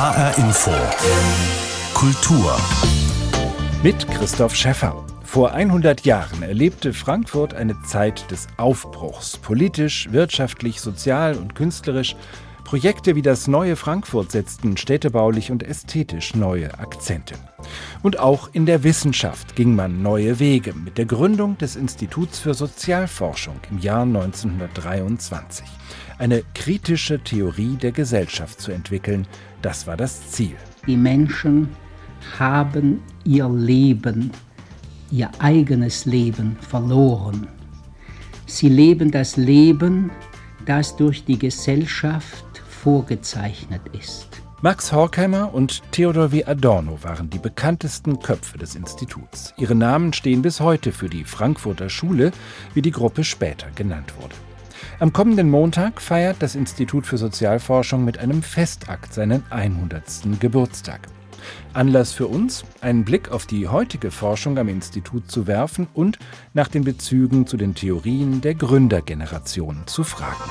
HR Info. Kultur. Mit Christoph Schäffer. Vor 100 Jahren erlebte Frankfurt eine Zeit des Aufbruchs. Politisch, wirtschaftlich, sozial und künstlerisch. Projekte wie das neue Frankfurt setzten städtebaulich und ästhetisch neue Akzente. Und auch in der Wissenschaft ging man neue Wege mit der Gründung des Instituts für Sozialforschung im Jahr 1923. Eine kritische Theorie der Gesellschaft zu entwickeln, das war das Ziel. Die Menschen haben ihr Leben, ihr eigenes Leben verloren. Sie leben das Leben, das durch die Gesellschaft vorgezeichnet ist. Max Horkheimer und Theodor W. Adorno waren die bekanntesten Köpfe des Instituts. Ihre Namen stehen bis heute für die Frankfurter Schule, wie die Gruppe später genannt wurde. Am kommenden Montag feiert das Institut für Sozialforschung mit einem Festakt seinen 100. Geburtstag. Anlass für uns, einen Blick auf die heutige Forschung am Institut zu werfen und nach den Bezügen zu den Theorien der Gründergeneration zu fragen.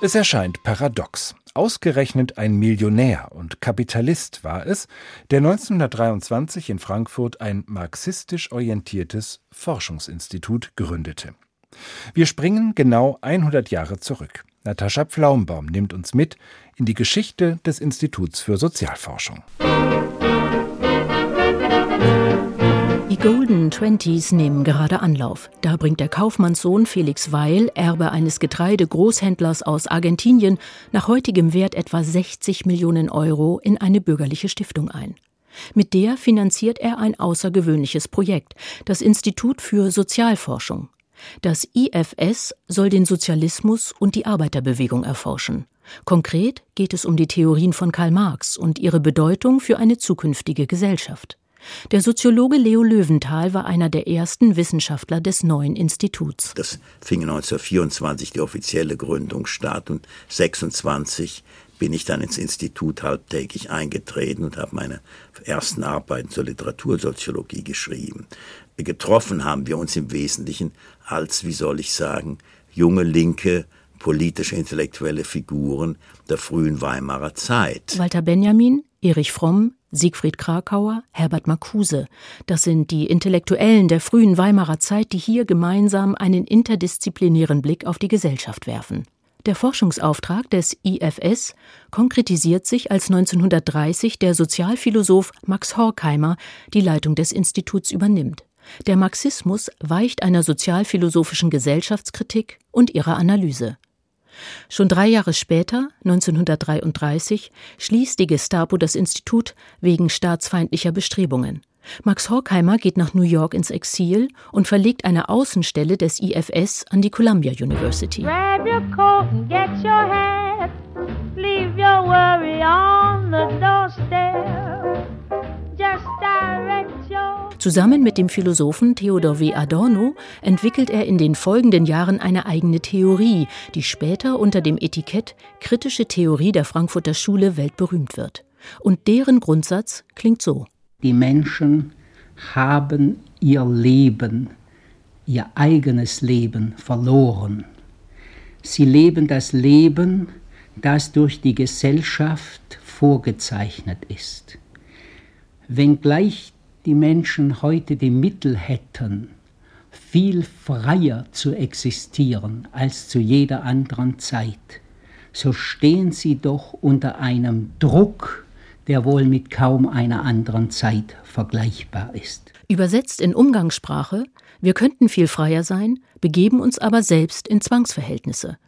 Es erscheint paradox. Ausgerechnet ein Millionär und Kapitalist war es, der 1923 in Frankfurt ein marxistisch orientiertes Forschungsinstitut gründete. Wir springen genau 100 Jahre zurück. Natascha Pflaumbaum nimmt uns mit in die Geschichte des Instituts für Sozialforschung. Die Golden Twenties nehmen gerade Anlauf. Da bringt der Kaufmannssohn Felix Weil, Erbe eines Getreidegroßhändlers aus Argentinien, nach heutigem Wert etwa 60 Millionen Euro in eine bürgerliche Stiftung ein. Mit der finanziert er ein außergewöhnliches Projekt, das Institut für Sozialforschung. Das IFS soll den Sozialismus und die Arbeiterbewegung erforschen. Konkret geht es um die Theorien von Karl Marx und ihre Bedeutung für eine zukünftige Gesellschaft. Der Soziologe Leo Löwenthal war einer der ersten Wissenschaftler des neuen Instituts. Das fing 1924 die offizielle Gründung statt und 26 bin ich dann ins Institut halbtägig eingetreten und habe meine ersten Arbeiten zur Literatursoziologie geschrieben. Getroffen haben wir uns im Wesentlichen als, wie soll ich sagen, junge linke politische intellektuelle Figuren der frühen Weimarer Zeit. Walter Benjamin, Erich Fromm, Siegfried Krakauer, Herbert Marcuse. Das sind die Intellektuellen der frühen Weimarer Zeit, die hier gemeinsam einen interdisziplinären Blick auf die Gesellschaft werfen. Der Forschungsauftrag des IFS konkretisiert sich, als 1930 der Sozialphilosoph Max Horkheimer die Leitung des Instituts übernimmt. Der Marxismus weicht einer sozialphilosophischen Gesellschaftskritik und ihrer Analyse. Schon drei Jahre später, 1933, schließt die Gestapo das Institut wegen staatsfeindlicher Bestrebungen. Max Horkheimer geht nach New York ins Exil und verlegt eine Außenstelle des IFS an die Columbia University. Zusammen mit dem Philosophen Theodor W. Adorno entwickelt er in den folgenden Jahren eine eigene Theorie, die später unter dem Etikett Kritische Theorie der Frankfurter Schule weltberühmt wird. Und deren Grundsatz klingt so. Die Menschen haben ihr Leben, ihr eigenes Leben verloren. Sie leben das Leben, das durch die Gesellschaft vorgezeichnet ist. Wenngleich die Menschen heute die Mittel hätten, viel freier zu existieren als zu jeder anderen Zeit, so stehen sie doch unter einem Druck, der wohl mit kaum einer anderen Zeit vergleichbar ist. Übersetzt in Umgangssprache, wir könnten viel freier sein, begeben uns aber selbst in Zwangsverhältnisse.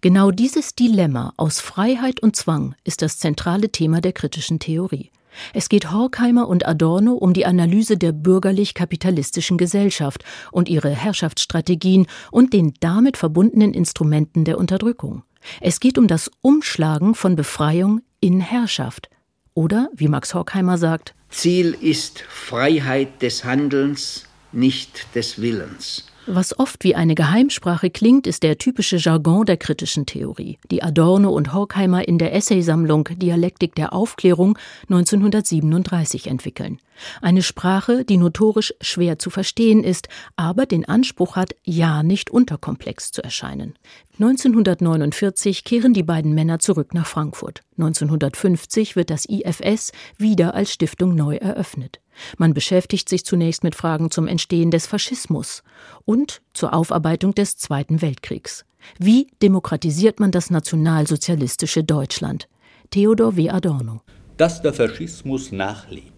Genau dieses Dilemma aus Freiheit und Zwang ist das zentrale Thema der kritischen Theorie. Es geht Horkheimer und Adorno um die Analyse der bürgerlich-kapitalistischen Gesellschaft und ihre Herrschaftsstrategien und den damit verbundenen Instrumenten der Unterdrückung. Es geht um das Umschlagen von Befreiung in Herrschaft. Oder, wie Max Horkheimer sagt, Ziel ist Freiheit des Handelns, nicht des Willens. Was oft wie eine Geheimsprache klingt, ist der typische Jargon der kritischen Theorie, die Adorno und Horkheimer in der Essaysammlung Dialektik der Aufklärung 1937 entwickeln. Eine Sprache, die notorisch schwer zu verstehen ist, aber den Anspruch hat, ja nicht unterkomplex zu erscheinen. 1949 kehren die beiden Männer zurück nach Frankfurt. 1950 wird das IFS wieder als Stiftung neu eröffnet. Man beschäftigt sich zunächst mit Fragen zum Entstehen des Faschismus und zur Aufarbeitung des Zweiten Weltkriegs. Wie demokratisiert man das nationalsozialistische Deutschland? Theodor W. Adorno. Dass der Faschismus nachlebt,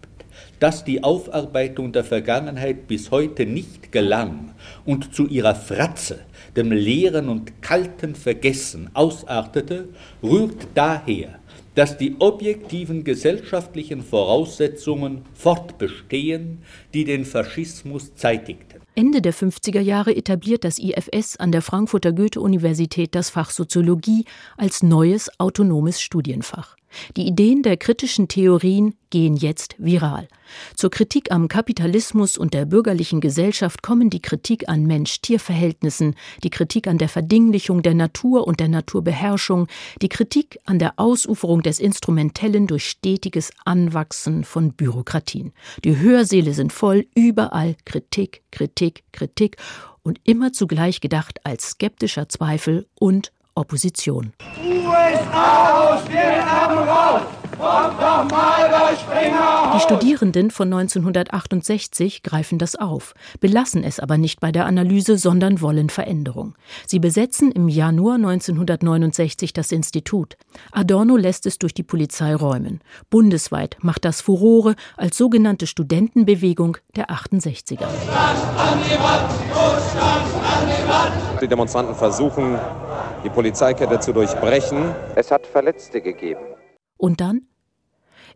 dass die Aufarbeitung der Vergangenheit bis heute nicht gelang und zu ihrer Fratze, dem leeren und kalten Vergessen ausartete, rührt daher, dass die objektiven gesellschaftlichen Voraussetzungen fortbestehen, die den Faschismus zeitigten. Ende der 50er Jahre etabliert das IFS an der Frankfurter Goethe-Universität das Fach Soziologie als neues autonomes Studienfach. Die Ideen der kritischen Theorien gehen jetzt viral. Zur Kritik am Kapitalismus und der bürgerlichen Gesellschaft kommen die Kritik an Mensch-Tier-Verhältnissen, die Kritik an der Verdinglichung der Natur und der Naturbeherrschung, die Kritik an der Ausuferung des Instrumentellen durch stetiges Anwachsen von Bürokratien. Die Hörsäle sind voll, überall Kritik, Kritik, Kritik und immer zugleich gedacht als skeptischer Zweifel und Opposition. USA, raus! Die Studierenden von 1968 greifen das auf, belassen es aber nicht bei der Analyse, sondern wollen Veränderung. Sie besetzen im Januar 1969 das Institut. Adorno lässt es durch die Polizei räumen. Bundesweit macht das Furore als sogenannte Studentenbewegung der 68er. Die Demonstranten versuchen, die Polizeikette zu durchbrechen. Es hat Verletzte gegeben. Und dann?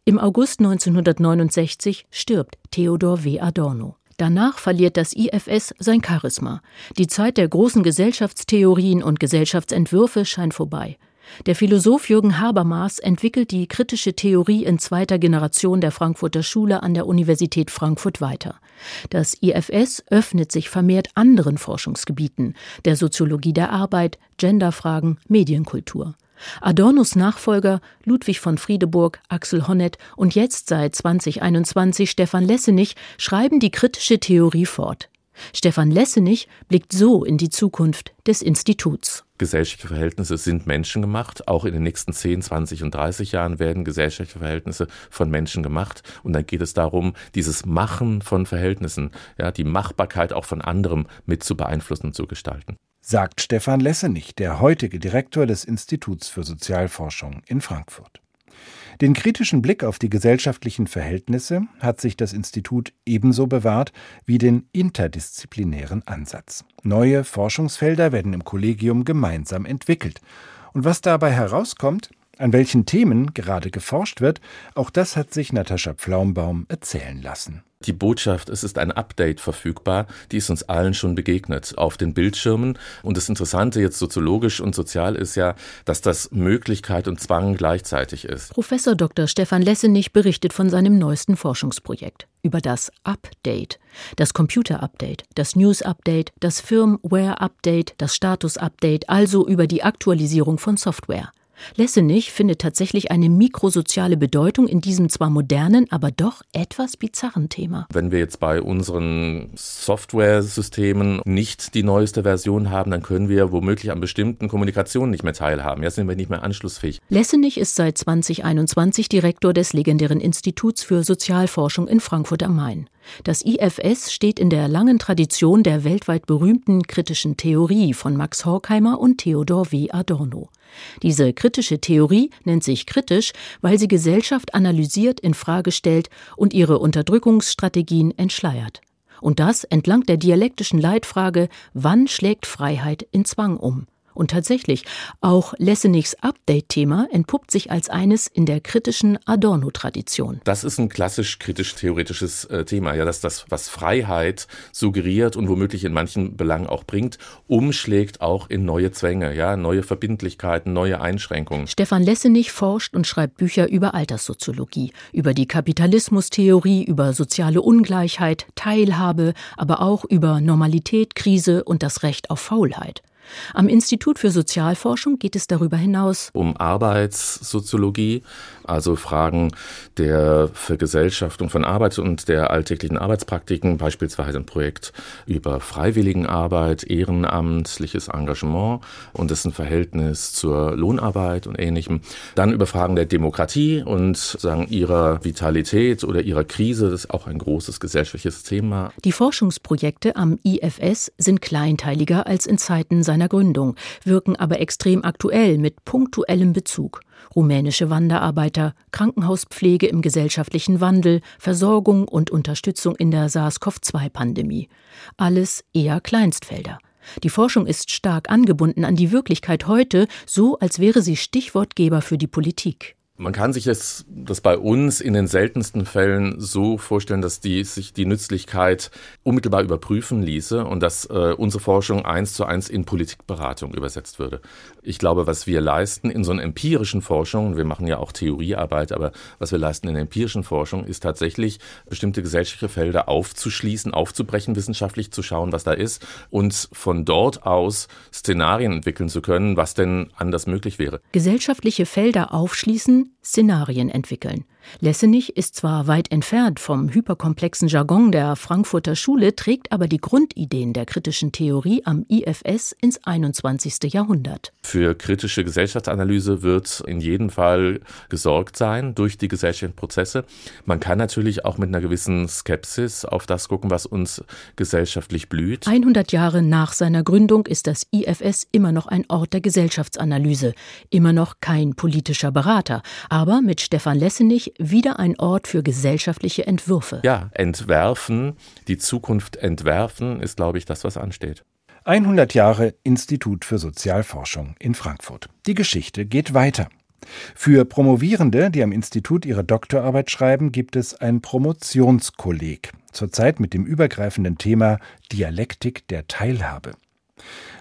Im August 1969 stirbt Theodor W. Adorno. Danach verliert das IFS sein Charisma. Die Zeit der großen Gesellschaftstheorien und Gesellschaftsentwürfe scheint vorbei. Der Philosoph Jürgen Habermas entwickelt die kritische Theorie in zweiter Generation der Frankfurter Schule an der Universität Frankfurt weiter. Das IFS öffnet sich vermehrt anderen Forschungsgebieten, der Soziologie der Arbeit, Genderfragen, Medienkultur. Adornos Nachfolger Ludwig von Friedeburg, Axel Honneth und jetzt seit 2021 Stefan Lessenich schreiben die kritische Theorie fort. Stefan Lessenich blickt so in die Zukunft des Instituts. Gesellschaftliche Verhältnisse sind menschengemacht. Auch in den nächsten 10, 20 und 30 Jahren werden gesellschaftliche Verhältnisse von Menschen gemacht. Und dann geht es darum, dieses Machen von Verhältnissen, ja, die Machbarkeit auch von anderem mit zu beeinflussen und zu gestalten sagt Stefan Lessenich, der heutige Direktor des Instituts für Sozialforschung in Frankfurt. Den kritischen Blick auf die gesellschaftlichen Verhältnisse hat sich das Institut ebenso bewahrt wie den interdisziplinären Ansatz. Neue Forschungsfelder werden im Kollegium gemeinsam entwickelt. Und was dabei herauskommt, an welchen Themen gerade geforscht wird, auch das hat sich Natascha Pflaumbaum erzählen lassen. Die Botschaft, es ist ein Update verfügbar, die ist uns allen schon begegnet auf den Bildschirmen. Und das Interessante jetzt soziologisch und sozial ist ja, dass das Möglichkeit und Zwang gleichzeitig ist. Professor Dr. Stefan Lessenich berichtet von seinem neuesten Forschungsprojekt über das Update, das Computer-Update, das News-Update, das Firmware-Update, das Status-Update, also über die Aktualisierung von Software. Lessenich findet tatsächlich eine mikrosoziale Bedeutung in diesem zwar modernen, aber doch etwas bizarren Thema. Wenn wir jetzt bei unseren Software-Systemen nicht die neueste Version haben, dann können wir womöglich an bestimmten Kommunikationen nicht mehr teilhaben. Jetzt sind wir nicht mehr anschlussfähig. Lessenich ist seit 2021 Direktor des legendären Instituts für Sozialforschung in Frankfurt am Main. Das IFS steht in der langen Tradition der weltweit berühmten kritischen Theorie von Max Horkheimer und Theodor W. Adorno. Diese kritische Theorie nennt sich kritisch, weil sie Gesellschaft analysiert, in Frage stellt und ihre Unterdrückungsstrategien entschleiert. Und das entlang der dialektischen Leitfrage, wann schlägt Freiheit in Zwang um? Und tatsächlich, auch Lessenigs Update-Thema entpuppt sich als eines in der kritischen Adorno-Tradition. Das ist ein klassisch kritisch-theoretisches äh, Thema, ja, dass das, was Freiheit suggeriert und womöglich in manchen Belangen auch bringt, umschlägt auch in neue Zwänge, ja, neue Verbindlichkeiten, neue Einschränkungen. Stefan Lessenig forscht und schreibt Bücher über Alterssoziologie, über die Kapitalismustheorie, über soziale Ungleichheit, Teilhabe, aber auch über Normalität, Krise und das Recht auf Faulheit. Am Institut für Sozialforschung geht es darüber hinaus um Arbeitssoziologie, also Fragen der Vergesellschaftung von Arbeit und der alltäglichen Arbeitspraktiken, beispielsweise ein Projekt über Freiwilligenarbeit, ehrenamtliches Engagement und dessen Verhältnis zur Lohnarbeit und ähnlichem. Dann über Fragen der Demokratie und sagen ihrer Vitalität oder ihrer Krise, das ist auch ein großes gesellschaftliches Thema. Die Forschungsprojekte am IFS sind kleinteiliger als in Zeiten seiner Gründung, wirken aber extrem aktuell mit punktuellem Bezug rumänische Wanderarbeiter, Krankenhauspflege im gesellschaftlichen Wandel, Versorgung und Unterstützung in der SARS-CoV-2-Pandemie. Alles eher Kleinstfelder. Die Forschung ist stark angebunden an die Wirklichkeit heute, so als wäre sie Stichwortgeber für die Politik. Man kann sich das, das bei uns in den seltensten Fällen so vorstellen, dass die, sich die Nützlichkeit unmittelbar überprüfen ließe und dass äh, unsere Forschung eins zu eins in Politikberatung übersetzt würde. Ich glaube, was wir leisten in so einer empirischen Forschung, wir machen ja auch Theoriearbeit, aber was wir leisten in der empirischen Forschung, ist tatsächlich bestimmte gesellschaftliche Felder aufzuschließen, aufzubrechen, wissenschaftlich zu schauen, was da ist und von dort aus Szenarien entwickeln zu können, was denn anders möglich wäre. Gesellschaftliche Felder aufschließen, Szenarien entwickeln. Lessenich ist zwar weit entfernt vom hyperkomplexen Jargon der Frankfurter Schule, trägt aber die Grundideen der kritischen Theorie am IFS ins 21. Jahrhundert. Für kritische Gesellschaftsanalyse wird in jedem Fall gesorgt sein durch die gesellschaftlichen Prozesse. Man kann natürlich auch mit einer gewissen Skepsis auf das gucken, was uns gesellschaftlich blüht. 100 Jahre nach seiner Gründung ist das IFS immer noch ein Ort der Gesellschaftsanalyse, immer noch kein politischer Berater, aber mit Stefan Lessenich wieder ein Ort für gesellschaftliche Entwürfe. Ja, entwerfen, die Zukunft entwerfen, ist, glaube ich, das, was ansteht. 100 Jahre Institut für Sozialforschung in Frankfurt. Die Geschichte geht weiter. Für Promovierende, die am Institut ihre Doktorarbeit schreiben, gibt es ein Promotionskolleg, zurzeit mit dem übergreifenden Thema Dialektik der Teilhabe.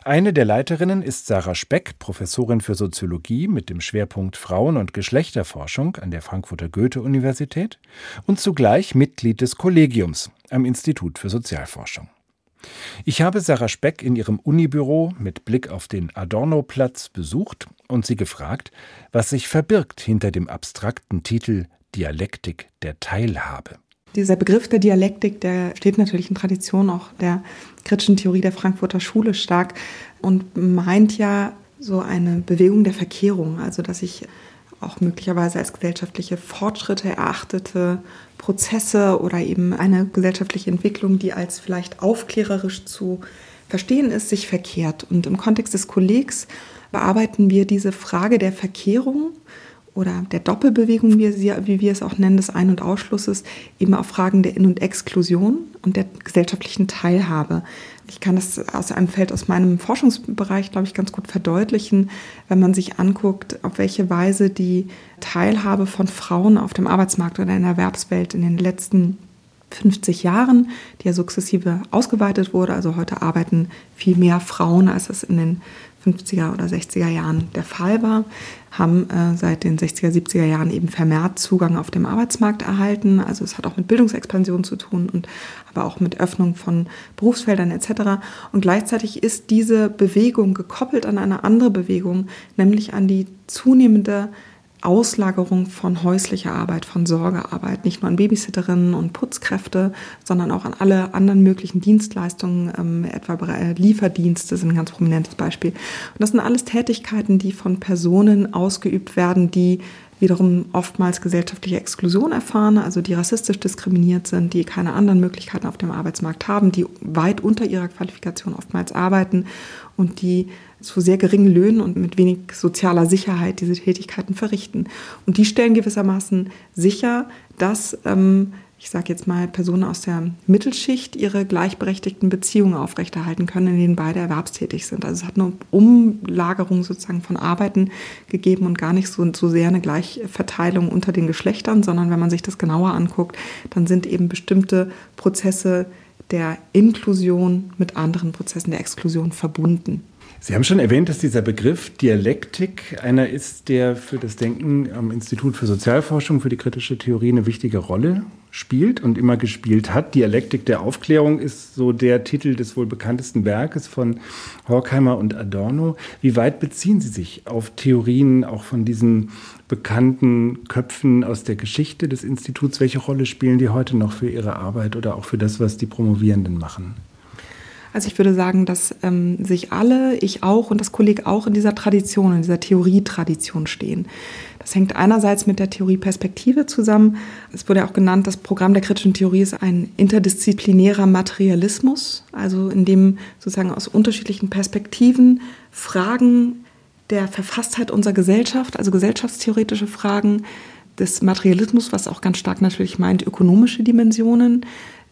Eine der Leiterinnen ist Sarah Speck, Professorin für Soziologie mit dem Schwerpunkt Frauen- und Geschlechterforschung an der Frankfurter Goethe-Universität und zugleich Mitglied des Kollegiums am Institut für Sozialforschung. Ich habe Sarah Speck in ihrem Unibüro mit Blick auf den Adorno-Platz besucht und sie gefragt, was sich verbirgt hinter dem abstrakten Titel Dialektik der Teilhabe. Dieser Begriff der Dialektik, der steht natürlich in Tradition auch der kritischen Theorie der Frankfurter Schule stark und meint ja so eine Bewegung der Verkehrung, also dass ich auch möglicherweise als gesellschaftliche Fortschritte erachtete Prozesse oder eben eine gesellschaftliche Entwicklung, die als vielleicht aufklärerisch zu verstehen ist, sich verkehrt. Und im Kontext des Kollegs bearbeiten wir diese Frage der Verkehrung oder der Doppelbewegung, wie, sie, wie wir es auch nennen, des Ein- und Ausschlusses, eben auf Fragen der In- und Exklusion und der gesellschaftlichen Teilhabe. Ich kann das aus einem Feld aus meinem Forschungsbereich, glaube ich, ganz gut verdeutlichen, wenn man sich anguckt, auf welche Weise die Teilhabe von Frauen auf dem Arbeitsmarkt oder in der Erwerbswelt in den letzten 50 Jahren, die ja sukzessive ausgeweitet wurde. Also heute arbeiten viel mehr Frauen, als es in den 50er oder 60er Jahren der Fall war, haben äh, seit den 60er, 70er Jahren eben vermehrt Zugang auf dem Arbeitsmarkt erhalten. Also es hat auch mit Bildungsexpansion zu tun und aber auch mit Öffnung von Berufsfeldern etc. Und gleichzeitig ist diese Bewegung gekoppelt an eine andere Bewegung, nämlich an die zunehmende Auslagerung von häuslicher Arbeit, von Sorgearbeit, nicht nur an Babysitterinnen und Putzkräfte, sondern auch an alle anderen möglichen Dienstleistungen, ähm, etwa Lieferdienste sind ein ganz prominentes Beispiel. Und das sind alles Tätigkeiten, die von Personen ausgeübt werden, die wiederum oftmals gesellschaftliche Exklusion erfahren, also die rassistisch diskriminiert sind, die keine anderen Möglichkeiten auf dem Arbeitsmarkt haben, die weit unter ihrer Qualifikation oftmals arbeiten und die zu sehr geringen Löhnen und mit wenig sozialer Sicherheit diese Tätigkeiten verrichten. Und die stellen gewissermaßen sicher, dass ähm, ich sage jetzt mal, Personen aus der Mittelschicht ihre gleichberechtigten Beziehungen aufrechterhalten können, in denen beide erwerbstätig sind. Also es hat eine Umlagerung sozusagen von Arbeiten gegeben und gar nicht so, so sehr eine Gleichverteilung unter den Geschlechtern, sondern wenn man sich das genauer anguckt, dann sind eben bestimmte Prozesse der Inklusion mit anderen Prozessen der Exklusion verbunden. Sie haben schon erwähnt, dass dieser Begriff Dialektik einer ist, der für das Denken am Institut für Sozialforschung, für die kritische Theorie eine wichtige Rolle spielt und immer gespielt hat. Dialektik der Aufklärung ist so der Titel des wohl bekanntesten Werkes von Horkheimer und Adorno. Wie weit beziehen Sie sich auf Theorien auch von diesen bekannten Köpfen aus der Geschichte des Instituts? Welche Rolle spielen die heute noch für Ihre Arbeit oder auch für das, was die Promovierenden machen? Also ich würde sagen, dass ähm, sich alle, ich auch und das Kolleg auch in dieser Tradition, in dieser Theorietradition stehen. Das hängt einerseits mit der Theorieperspektive zusammen. Es wurde auch genannt, das Programm der kritischen Theorie ist ein interdisziplinärer Materialismus, also in dem sozusagen aus unterschiedlichen Perspektiven Fragen der Verfasstheit unserer Gesellschaft, also gesellschaftstheoretische Fragen des Materialismus, was auch ganz stark natürlich meint ökonomische Dimensionen,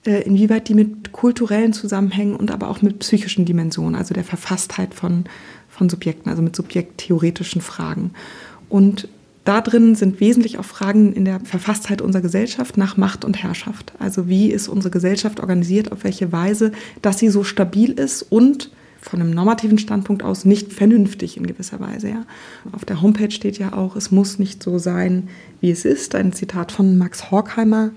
inwieweit die mit kulturellen Zusammenhängen und aber auch mit psychischen Dimensionen, also der Verfasstheit von, von Subjekten, also mit subjekttheoretischen Fragen. Und da drin sind wesentlich auch Fragen in der Verfasstheit unserer Gesellschaft nach Macht und Herrschaft. Also wie ist unsere Gesellschaft organisiert, auf welche Weise, dass sie so stabil ist und von einem normativen Standpunkt aus nicht vernünftig in gewisser Weise. Ja. Auf der Homepage steht ja auch, es muss nicht so sein, wie es ist. Ein Zitat von Max Horkheimer,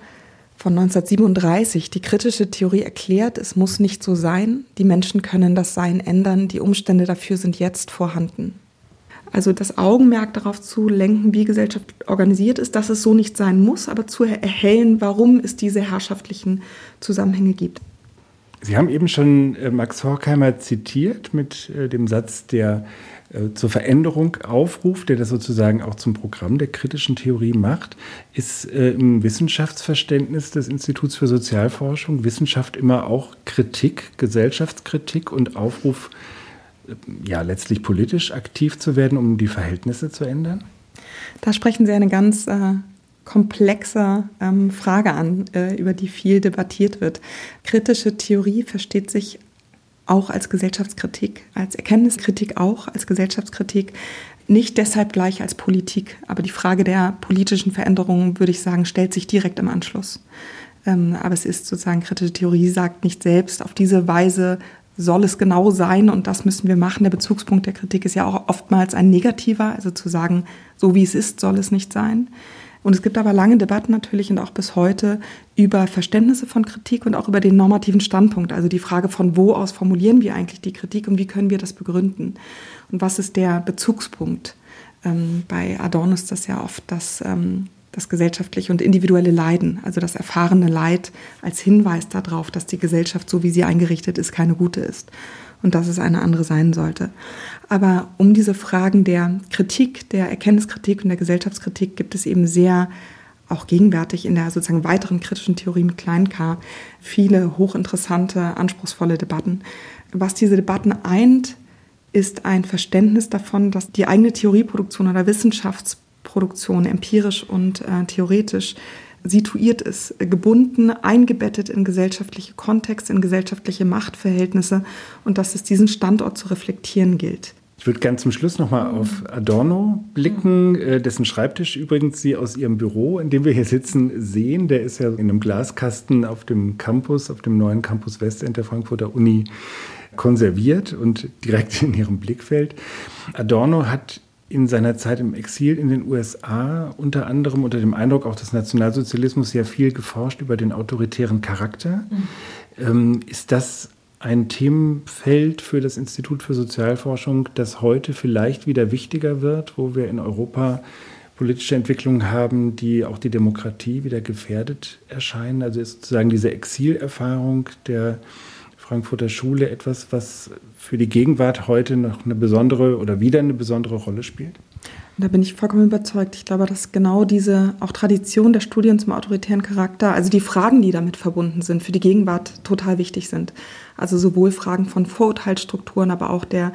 von 1937. Die kritische Theorie erklärt, es muss nicht so sein. Die Menschen können das Sein ändern. Die Umstände dafür sind jetzt vorhanden. Also das Augenmerk darauf zu lenken, wie Gesellschaft organisiert ist, dass es so nicht sein muss, aber zu erhellen, warum es diese herrschaftlichen Zusammenhänge gibt. Sie haben eben schon äh, Max Horkheimer zitiert mit äh, dem Satz, der zur Veränderung aufruft, der das sozusagen auch zum Programm der kritischen Theorie macht, ist im Wissenschaftsverständnis des Instituts für Sozialforschung Wissenschaft immer auch Kritik, Gesellschaftskritik und Aufruf, ja, letztlich politisch aktiv zu werden, um die Verhältnisse zu ändern? Da sprechen Sie eine ganz äh, komplexe ähm, Frage an, äh, über die viel debattiert wird. Kritische Theorie versteht sich auch als Gesellschaftskritik, als Erkenntniskritik auch, als Gesellschaftskritik, nicht deshalb gleich als Politik. Aber die Frage der politischen Veränderungen, würde ich sagen, stellt sich direkt im Anschluss. Ähm, aber es ist sozusagen, kritische Theorie sagt nicht selbst, auf diese Weise soll es genau sein und das müssen wir machen. Der Bezugspunkt der Kritik ist ja auch oftmals ein negativer, also zu sagen, so wie es ist, soll es nicht sein. Und es gibt aber lange Debatten natürlich und auch bis heute über Verständnisse von Kritik und auch über den normativen Standpunkt. Also die Frage von wo aus formulieren wir eigentlich die Kritik und wie können wir das begründen? Und was ist der Bezugspunkt? Ähm, bei Adorno ist das ja oft das, ähm, das gesellschaftliche und individuelle Leiden, also das erfahrene Leid als Hinweis darauf, dass die Gesellschaft, so wie sie eingerichtet ist, keine gute ist und dass es eine andere sein sollte. Aber um diese Fragen der Kritik, der Erkenntniskritik und der Gesellschaftskritik gibt es eben sehr auch gegenwärtig in der sozusagen weiteren kritischen Theorie mit klein k viele hochinteressante, anspruchsvolle Debatten. Was diese Debatten eint, ist ein Verständnis davon, dass die eigene Theorieproduktion oder Wissenschaftsproduktion empirisch und äh, theoretisch situiert ist, gebunden, eingebettet in gesellschaftliche Kontexte, in gesellschaftliche Machtverhältnisse und dass es diesen Standort zu reflektieren gilt. Ich würde gerne zum Schluss nochmal auf Adorno blicken, äh, dessen Schreibtisch übrigens Sie aus Ihrem Büro, in dem wir hier sitzen, sehen. Der ist ja in einem Glaskasten auf dem Campus, auf dem neuen Campus Westend der Frankfurter Uni konserviert und direkt in Ihrem Blickfeld. Adorno hat in seiner Zeit im Exil in den USA unter anderem unter dem Eindruck auch des Nationalsozialismus sehr viel geforscht über den autoritären Charakter. Mhm. Ähm, ist das ein Themenfeld für das Institut für Sozialforschung, das heute vielleicht wieder wichtiger wird, wo wir in Europa politische Entwicklungen haben, die auch die Demokratie wieder gefährdet erscheinen? Also ist sozusagen diese Exilerfahrung der Frankfurter Schule etwas, was für die Gegenwart heute noch eine besondere oder wieder eine besondere Rolle spielt? Da bin ich vollkommen überzeugt. Ich glaube, dass genau diese auch Tradition der Studien zum autoritären Charakter, also die Fragen, die damit verbunden sind, für die Gegenwart total wichtig sind. Also sowohl Fragen von Vorurteilsstrukturen, aber auch der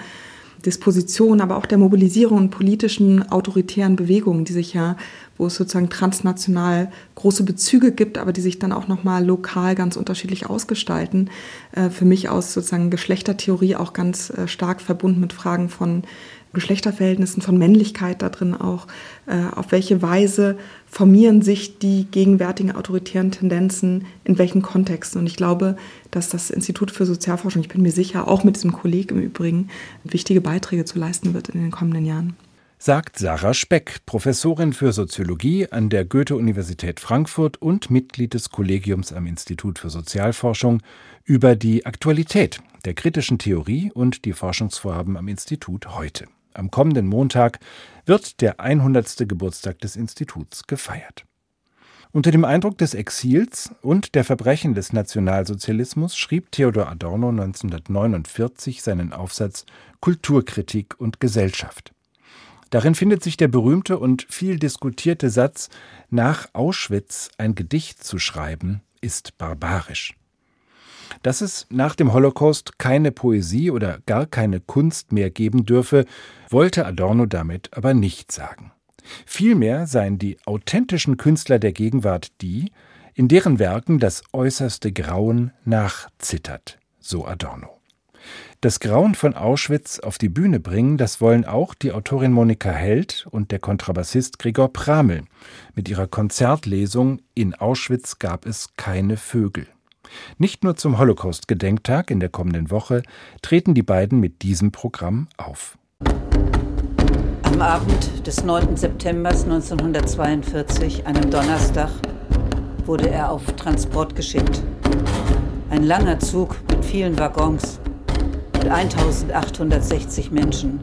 Disposition, aber auch der Mobilisierung und politischen autoritären Bewegungen, die sich ja wo es sozusagen transnational große Bezüge gibt, aber die sich dann auch nochmal lokal ganz unterschiedlich ausgestalten. Äh, für mich aus sozusagen Geschlechtertheorie auch ganz äh, stark verbunden mit Fragen von Geschlechterverhältnissen, von Männlichkeit da drin auch. Äh, auf welche Weise formieren sich die gegenwärtigen autoritären Tendenzen in welchen Kontexten? Und ich glaube, dass das Institut für Sozialforschung, ich bin mir sicher, auch mit diesem Kolleg im Übrigen, wichtige Beiträge zu leisten wird in den kommenden Jahren sagt Sarah Speck, Professorin für Soziologie an der Goethe-Universität Frankfurt und Mitglied des Kollegiums am Institut für Sozialforschung, über die Aktualität der kritischen Theorie und die Forschungsvorhaben am Institut heute. Am kommenden Montag wird der 100. Geburtstag des Instituts gefeiert. Unter dem Eindruck des Exils und der Verbrechen des Nationalsozialismus schrieb Theodor Adorno 1949 seinen Aufsatz Kulturkritik und Gesellschaft. Darin findet sich der berühmte und viel diskutierte Satz Nach Auschwitz ein Gedicht zu schreiben, ist barbarisch. Dass es nach dem Holocaust keine Poesie oder gar keine Kunst mehr geben dürfe, wollte Adorno damit aber nicht sagen. Vielmehr seien die authentischen Künstler der Gegenwart die, in deren Werken das äußerste Grauen nachzittert, so Adorno. Das Grauen von Auschwitz auf die Bühne bringen, das wollen auch die Autorin Monika Held und der Kontrabassist Gregor Pramel mit ihrer Konzertlesung In Auschwitz gab es keine Vögel. Nicht nur zum Holocaust-Gedenktag in der kommenden Woche treten die beiden mit diesem Programm auf. Am Abend des 9. September 1942, einem Donnerstag, wurde er auf Transport geschickt. Ein langer Zug mit vielen Waggons und 1860 Menschen.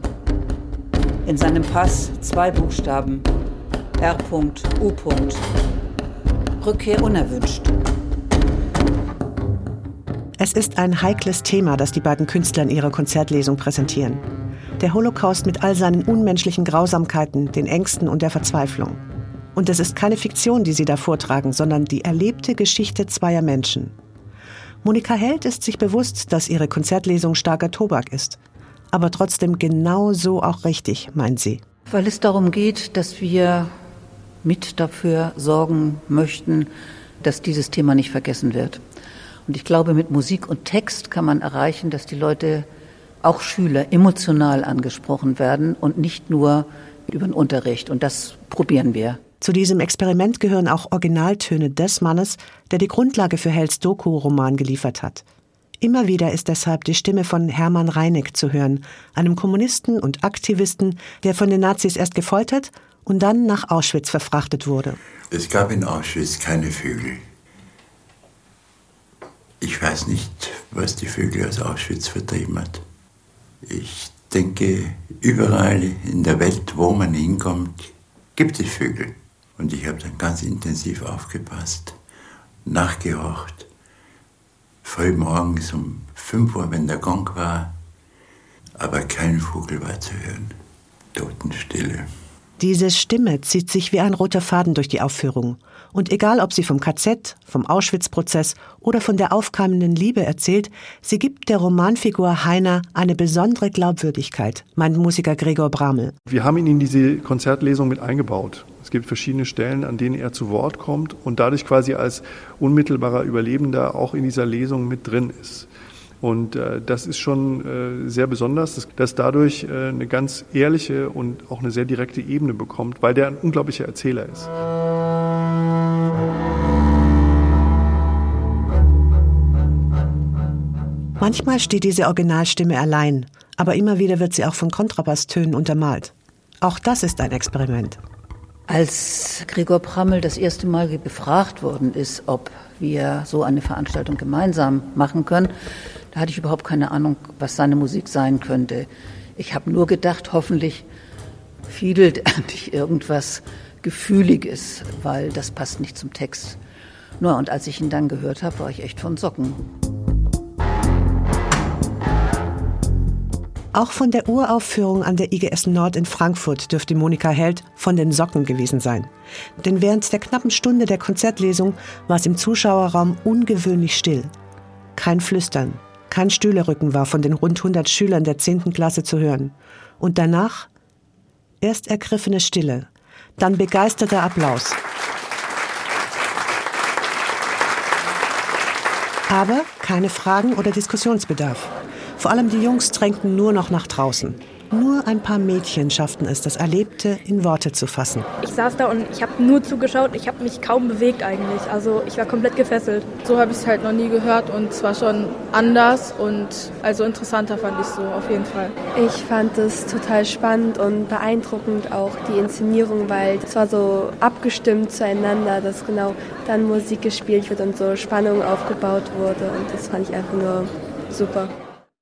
In seinem Pass zwei Buchstaben R.U. Rückkehr unerwünscht. Es ist ein heikles Thema, das die beiden Künstler in ihrer Konzertlesung präsentieren. Der Holocaust mit all seinen unmenschlichen Grausamkeiten, den Ängsten und der Verzweiflung. Und es ist keine Fiktion, die sie da vortragen, sondern die erlebte Geschichte zweier Menschen. Monika Held ist sich bewusst, dass ihre Konzertlesung starker Tobak ist. Aber trotzdem genau so auch richtig, meint sie. Weil es darum geht, dass wir mit dafür sorgen möchten, dass dieses Thema nicht vergessen wird. Und ich glaube, mit Musik und Text kann man erreichen, dass die Leute, auch Schüler, emotional angesprochen werden und nicht nur über den Unterricht. Und das probieren wir. Zu diesem Experiment gehören auch Originaltöne des Mannes, der die Grundlage für Hells Doku-Roman geliefert hat. Immer wieder ist deshalb die Stimme von Hermann Reineck zu hören, einem Kommunisten und Aktivisten, der von den Nazis erst gefoltert und dann nach Auschwitz verfrachtet wurde. Es gab in Auschwitz keine Vögel. Ich weiß nicht, was die Vögel aus Auschwitz vertrieben hat. Ich denke, überall in der Welt, wo man hinkommt, gibt es Vögel. Und ich habe dann ganz intensiv aufgepasst, nachgehorcht. Früh morgens um 5 Uhr, wenn der Gong war, aber kein Vogel war zu hören. Totenstille. Diese Stimme zieht sich wie ein roter Faden durch die Aufführung. Und egal, ob sie vom KZ, vom Auschwitz-Prozess oder von der aufkeimenden Liebe erzählt, sie gibt der Romanfigur Heiner eine besondere Glaubwürdigkeit, meint Musiker Gregor Bramel. Wir haben ihn in diese Konzertlesung mit eingebaut. Es gibt verschiedene Stellen, an denen er zu Wort kommt und dadurch quasi als unmittelbarer Überlebender auch in dieser Lesung mit drin ist. Und äh, das ist schon äh, sehr besonders, dass, dass dadurch äh, eine ganz ehrliche und auch eine sehr direkte Ebene bekommt, weil der ein unglaublicher Erzähler ist. Manchmal steht diese Originalstimme allein, aber immer wieder wird sie auch von Kontrabasstönen untermalt. Auch das ist ein Experiment. Als Gregor Prammel das erste Mal befragt worden ist, ob wir so eine Veranstaltung gemeinsam machen können, da hatte ich überhaupt keine Ahnung, was seine Musik sein könnte. Ich habe nur gedacht, hoffentlich fiedelt er nicht irgendwas Gefühliges, weil das passt nicht zum Text. Nur und als ich ihn dann gehört habe, war ich echt von Socken. Auch von der Uraufführung an der IGS Nord in Frankfurt dürfte Monika Held von den Socken gewesen sein. Denn während der knappen Stunde der Konzertlesung war es im Zuschauerraum ungewöhnlich still. Kein Flüstern, kein Stühlerücken war von den rund 100 Schülern der 10. Klasse zu hören. Und danach erst ergriffene Stille, Dann begeisterter Applaus. Aber keine Fragen oder Diskussionsbedarf. Vor allem die Jungs drängten nur noch nach draußen. Nur ein paar Mädchen schafften es, das Erlebte in Worte zu fassen. Ich saß da und ich habe nur zugeschaut. Ich habe mich kaum bewegt eigentlich. Also ich war komplett gefesselt. So habe ich es halt noch nie gehört und es war schon anders und also interessanter fand ich so auf jeden Fall. Ich fand es total spannend und beeindruckend auch die Inszenierung, weil es war so abgestimmt zueinander, dass genau dann Musik gespielt wird und so Spannung aufgebaut wurde und das fand ich einfach nur super.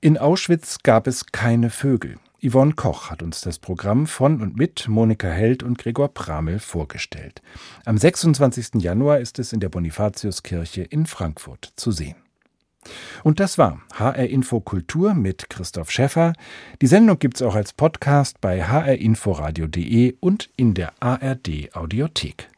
In Auschwitz gab es keine Vögel. Yvonne Koch hat uns das Programm von und mit Monika Held und Gregor Pramel vorgestellt. Am 26. Januar ist es in der Bonifatiuskirche in Frankfurt zu sehen. Und das war HR Info Kultur mit Christoph Schäffer. Die Sendung gibt's auch als Podcast bei hrinforadio.de und in der ARD Audiothek.